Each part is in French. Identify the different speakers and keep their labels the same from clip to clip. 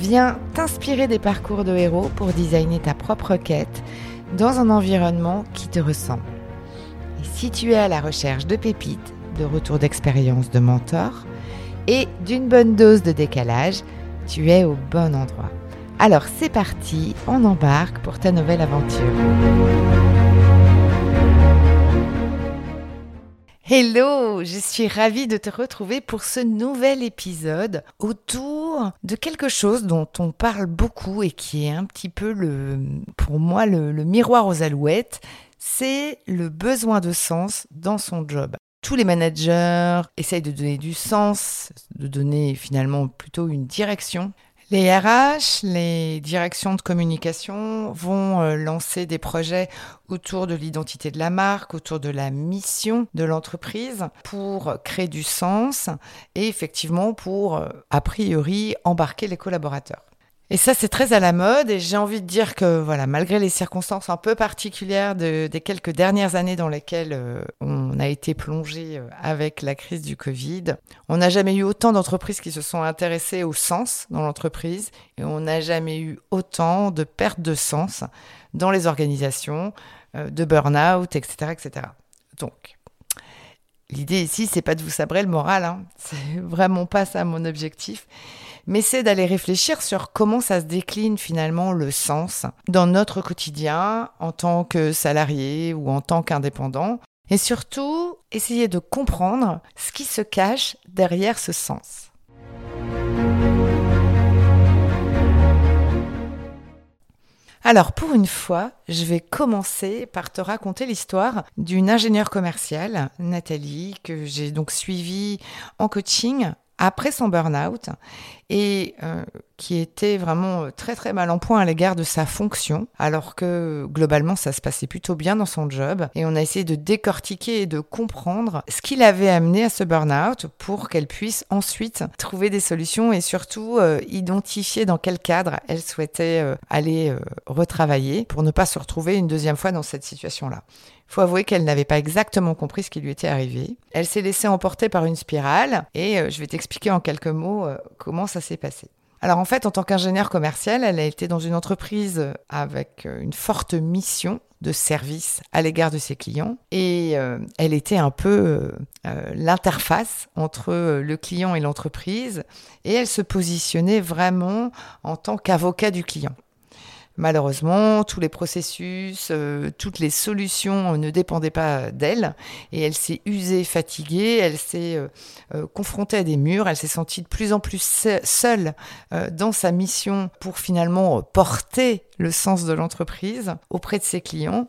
Speaker 1: Viens t'inspirer des parcours de héros pour designer ta propre quête dans un environnement qui te ressemble. Et si tu es à la recherche de pépites, de retours d'expérience de mentors et d'une bonne dose de décalage, tu es au bon endroit. Alors c'est parti, on embarque pour ta nouvelle aventure. Hello, je suis ravie de te retrouver pour ce nouvel épisode autour de quelque chose dont on parle beaucoup et qui est un petit peu le, pour moi le, miroir aux alouettes, c'est le besoin de sens dans son job. Tous les managers essayent de donner du sens, de donner finalement plutôt une direction les RH, les directions de communication vont euh, lancer des projets autour de l'identité de la marque, autour de la mission de l'entreprise pour créer du sens et effectivement pour, euh, a priori, embarquer les collaborateurs. Et ça, c'est très à la mode. Et j'ai envie de dire que, voilà, malgré les circonstances un peu particulières des quelques dernières années dans lesquelles euh, on a été plongé euh, avec la crise du Covid, on n'a jamais eu autant d'entreprises qui se sont intéressées au sens dans l'entreprise. Et on n'a jamais eu autant de perte de sens dans les organisations, euh, de burn-out, etc., etc. Donc, l'idée ici, c'est pas de vous sabrer le moral. Hein. C'est vraiment pas ça mon objectif mais c'est d'aller réfléchir sur comment ça se décline finalement le sens dans notre quotidien en tant que salarié ou en tant qu'indépendant, et surtout essayer de comprendre ce qui se cache derrière ce sens. Alors pour une fois, je vais commencer par te raconter l'histoire d'une ingénieure commerciale, Nathalie, que j'ai donc suivie en coaching après son burn-out et euh, qui était vraiment euh, très très mal en point à l'égard de sa fonction, alors que globalement ça se passait plutôt bien dans son job. Et on a essayé de décortiquer et de comprendre ce qui l'avait amené à ce burn-out pour qu'elle puisse ensuite trouver des solutions et surtout euh, identifier dans quel cadre elle souhaitait aller retravailler pour ne pas se retrouver une deuxième fois dans cette situation-là. Faut avouer qu'elle n'avait pas exactement compris ce qui lui était arrivé. Elle s'est laissée emporter par une spirale et je vais t'expliquer en quelques mots comment ça s'est passé. Alors en fait, en tant qu'ingénieure commerciale, elle a été dans une entreprise avec euh, une forte mission de service à l'égard de ses clients et euh, elle était un peu euh, l'interface entre le client et l'entreprise et elle se positionnait vraiment en tant qu'avocat du client. Malheureusement, tous les processus, euh, toutes les solutions ne dépendaient pas d'elle. Et elle s'est usée, fatiguée, elle s'est euh, euh, confrontée à des murs, elle s'est sentie de plus en plus seule dans sa mission pour finalement porter le sens de l'entreprise auprès de ses clients.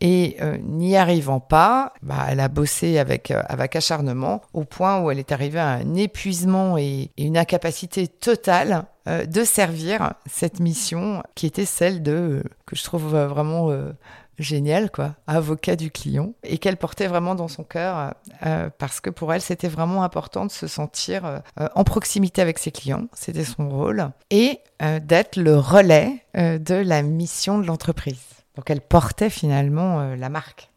Speaker 1: Et n'y arrivant pas, bah, elle a bossé avec, avec acharnement au point où elle est arrivée à un épuisement et une incapacité totale euh, de servir cette mission qui était celle de, que je trouve vraiment euh, géniale, quoi, avocat du client, et qu'elle portait vraiment dans son cœur, euh, parce que pour elle, c'était vraiment important de se sentir en proximité avec ses clients, c'était son rôle, et d'être le relais de la mission de l'entreprise. Donc elle portait finalement la marque.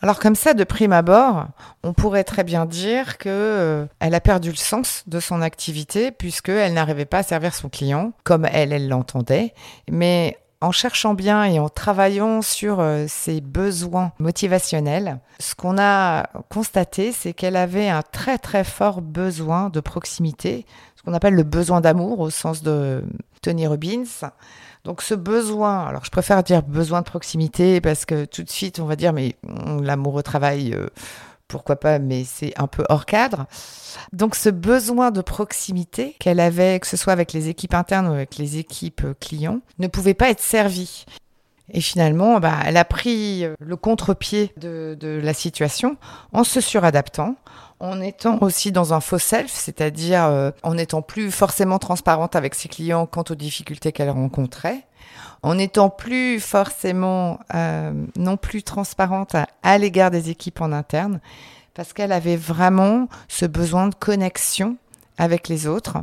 Speaker 1: Alors comme ça, de prime abord, on pourrait très bien dire que euh, elle a perdu le sens de son activité puisqu'elle n'arrivait pas à servir son client comme elle, elle l'entendait. Mais en cherchant bien et en travaillant sur euh, ses besoins motivationnels, ce qu'on a constaté, c'est qu'elle avait un très très fort besoin de proximité, ce qu'on appelle le besoin d'amour au sens de Tony Robbins. Donc ce besoin, alors je préfère dire besoin de proximité parce que tout de suite on va dire mais l'amour au travail, euh, pourquoi pas, mais c'est un peu hors cadre. Donc ce besoin de proximité qu'elle avait, que ce soit avec les équipes internes ou avec les équipes clients, ne pouvait pas être servi. Et finalement, bah, elle a pris le contre-pied de, de la situation en se suradaptant, en étant aussi dans un faux self, c'est-à-dire euh, en n'étant plus forcément transparente avec ses clients quant aux difficultés qu'elle rencontrait, en n'étant plus forcément euh, non plus transparente à, l'égard des équipes en interne, parce qu'elle avait vraiment ce besoin de connexion avec les autres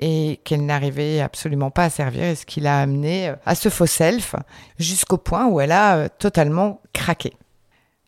Speaker 1: et qu'elle n'arrivait absolument pas à servir et ce qui l'a amené euh, à ce faux self jusqu'au point où elle a totalement craqué.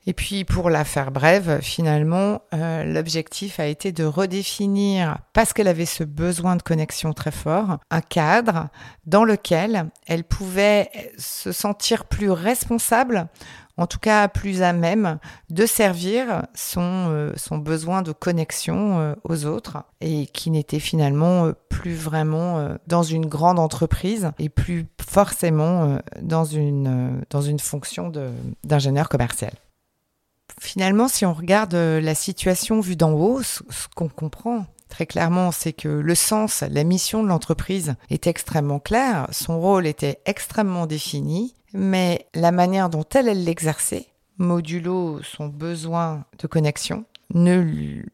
Speaker 1: Et puis pour la faire brève, finalement, euh, l'objectif a été de redéfinir, parce qu'elle avait ce besoin de connexion très fort, un cadre dans lequel elle pouvait se sentir plus responsable, en tout cas plus à même de servir son, euh, son besoin de connexion euh, aux autres et qui n'était finalement plus vraiment dans une grande entreprise et plus forcément dans une, dans une fonction d'ingénieur commercial. Finalement, si on regarde euh, la situation vue d'en haut, ce qu'on comprend très clairement, c'est que le sens, la mission de l'entreprise est extrêmement claire, son rôle était extrêmement défini, mais la manière dont elle, elle l'exerçait, modulo son besoin de connexion, ne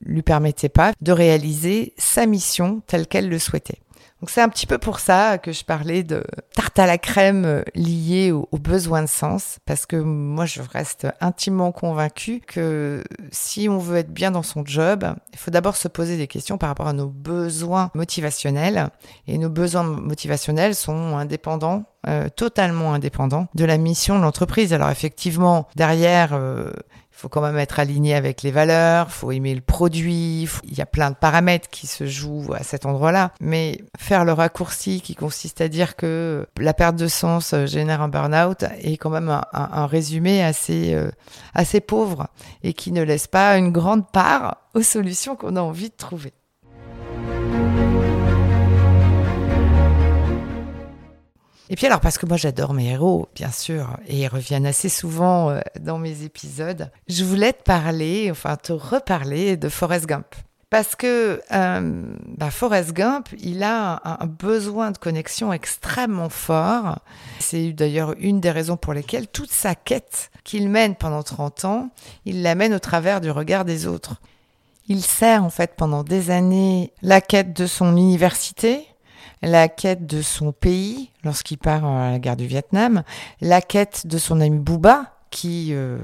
Speaker 1: lui permettait pas de réaliser sa mission telle qu'elle le souhaitait. Donc c'est un petit peu pour ça que je parlais de tarte à la crème euh, liée aux, besoins de sens, parce que moi je reste intimement convaincue que si on veut être bien dans son job, il faut d'abord se poser des questions par rapport à nos besoins motivationnels, et nos besoins motivationnels sont indépendants euh, totalement indépendants de la mission de l'entreprise. Alors effectivement, derrière, euh, faut quand même être aligné avec les valeurs, faut aimer le produit, il y a plein de paramètres qui se jouent à cet endroit-là. Mais faire le raccourci qui consiste à dire que la perte de sens euh, génère un burn-out est quand même un, résumé assez, euh, assez pauvre et qui ne laisse pas une grande part aux solutions qu'on a envie de trouver. Et puis alors, parce que moi j'adore mes héros, bien sûr, et ils reviennent assez souvent euh, dans mes épisodes, je voulais te parler, enfin te reparler de Forrest Gump. Parce que euh, bah Forrest Gump, il a un, besoin de connexion extrêmement fort. C'est d'ailleurs une des raisons pour lesquelles toute sa quête qu'il mène pendant 30 ans, il la mène au travers du regard des autres. Il sert en fait pendant des années la quête de son université, la quête de son pays lorsqu'il part à la guerre du Vietnam, la quête de son ami Bouba, qui, euh,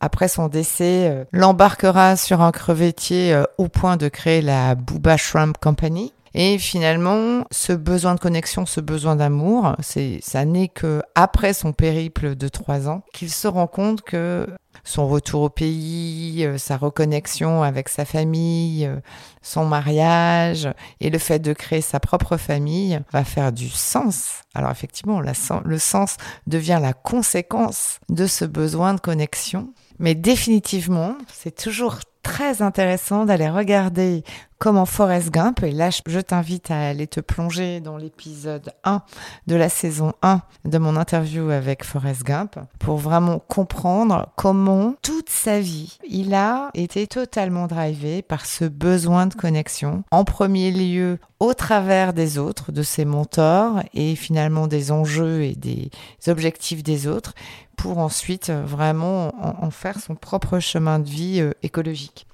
Speaker 1: après son décès, euh, l'embarquera sur un crevettier euh, au point de créer la Bouba Shrimp Company. Et finalement, ce besoin de connexion, ce besoin d'amour, c'est, ça n'est que après son périple de trois ans qu'il se rend compte que son retour au pays, euh, sa reconnexion avec sa famille, euh, son mariage et le fait de créer sa propre famille va faire du sens. Alors effectivement, le sens devient la conséquence de ce besoin de connexion. Mais définitivement, c'est toujours très intéressant d'aller regarder comment Forrest Gump, et là je t'invite à aller te plonger dans l'épisode 1 de la saison 1 de mon interview avec Forrest Gump, pour vraiment comprendre comment toute sa vie, il a été totalement drivé par ce besoin de connexion, en premier lieu au travers des autres, de ses mentors, et finalement des enjeux et des objectifs des autres, pour ensuite vraiment en, faire son propre chemin de vie euh, écologique.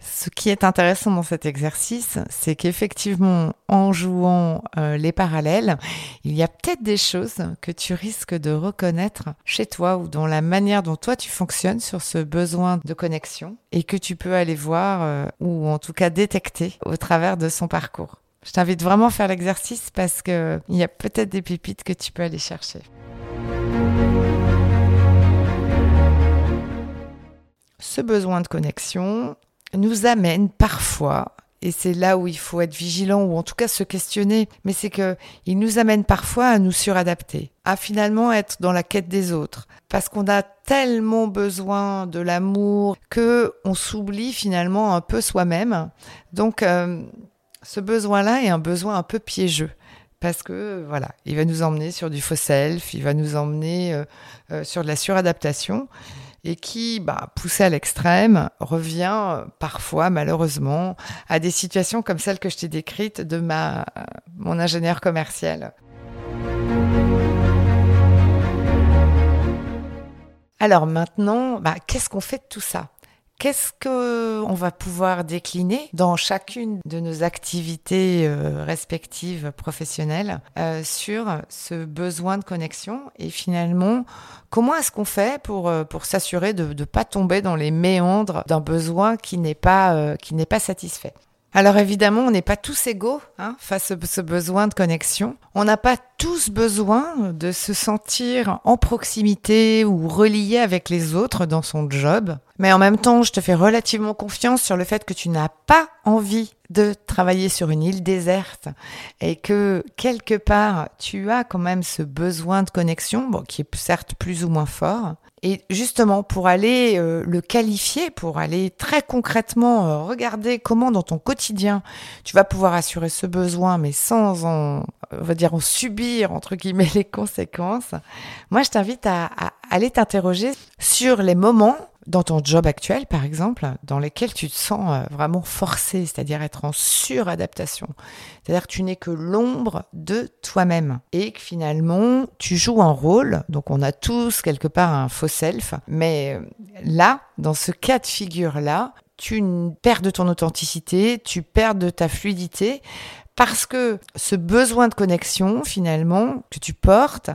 Speaker 1: Ce qui est intéressant dans cet exercice, c'est qu'effectivement, en jouant euh, les parallèles, il y a peut-être des choses que tu risques de reconnaître chez toi ou dans la manière dont toi tu fonctionnes sur ce besoin de connexion et que tu peux aller voir euh, ou en tout cas détecter au travers de son parcours. Je t'invite vraiment à faire l'exercice parce qu'il y a peut-être des pépites que tu peux aller chercher. Ce besoin de connexion, nous amène parfois et c'est là où il faut être vigilant ou en tout cas se questionner, mais c'est que il nous amène parfois à nous suradapter, à finalement être dans la quête des autres parce qu'on a tellement besoin de l'amour que on s'oublie finalement un peu soi-même. Donc euh, ce besoin-là est un besoin un peu piégeux parce que voilà, il va nous emmener sur du faux self, il va nous emmener euh, euh, sur de la suradaptation et qui, bah, poussé à l'extrême, revient euh, parfois, malheureusement, à des situations comme celle que je t'ai décrite de ma, mon ingénieur commercial. Alors maintenant, bah, qu'est-ce qu'on fait de tout ça? Qu'est-ce qu'on va pouvoir décliner dans chacune de nos activités euh, respectives professionnelles euh, sur ce besoin de connexion? Et finalement comment est-ce qu'on fait pour, euh, pour s'assurer de ne pas tomber dans les méandres d'un besoin qui n'est pas, qui n'est pas satisfait? Alors évidemment, on n'est pas tous égaux hein, face à ce besoin de connexion. On n'a pas tous besoin de se sentir en proximité ou relié avec les autres dans son job. Mais en même temps, je te fais relativement confiance sur le fait que tu n'as pas envie de travailler sur une île déserte et que quelque part, tu as quand même ce besoin de connexion, bon, qui est certes plus ou moins fort, et justement, pour aller euh, le qualifier, pour aller très concrètement euh, regarder comment dans ton quotidien tu vas pouvoir assurer ce besoin, mais sans en, on va dire, en subir, entre guillemets, les conséquences, moi, je t'invite à, à aller t'interroger sur les moments dans ton job actuel, par exemple, dans lesquels tu te sens euh, vraiment forcé, c'est-à-dire être en suradaptation. C'est-à-dire que tu n'es que l'ombre de toi-même et que finalement, tu joues un rôle. Donc, on a tous quelque part un faux self. Mais euh, là, dans ce cas de figure-là, tu perds de ton authenticité, tu perds de ta fluidité parce que ce besoin de connexion, finalement, que tu portes,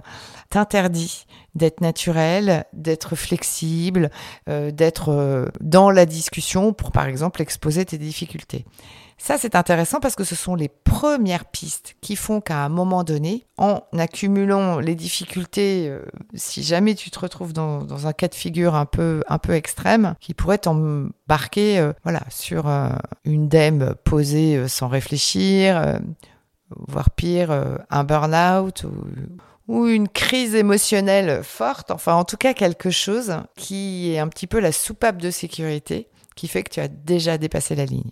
Speaker 1: t'interdit d'être naturel, d'être flexible, euh, d'être euh, dans la discussion pour, par exemple, exposer tes difficultés. Ça, c'est intéressant parce que ce sont les premières pistes qui font qu'à un moment donné, en accumulant les difficultés, euh, si jamais tu te retrouves dans, un cas de figure un peu, un peu extrême, qui pourrait t'embarquer voilà, sur une dème posée sans réfléchir, voire pire, un burn-out ou ou une crise émotionnelle forte, enfin en tout cas quelque chose qui est un petit peu la soupape de sécurité qui fait que tu as déjà dépassé la ligne.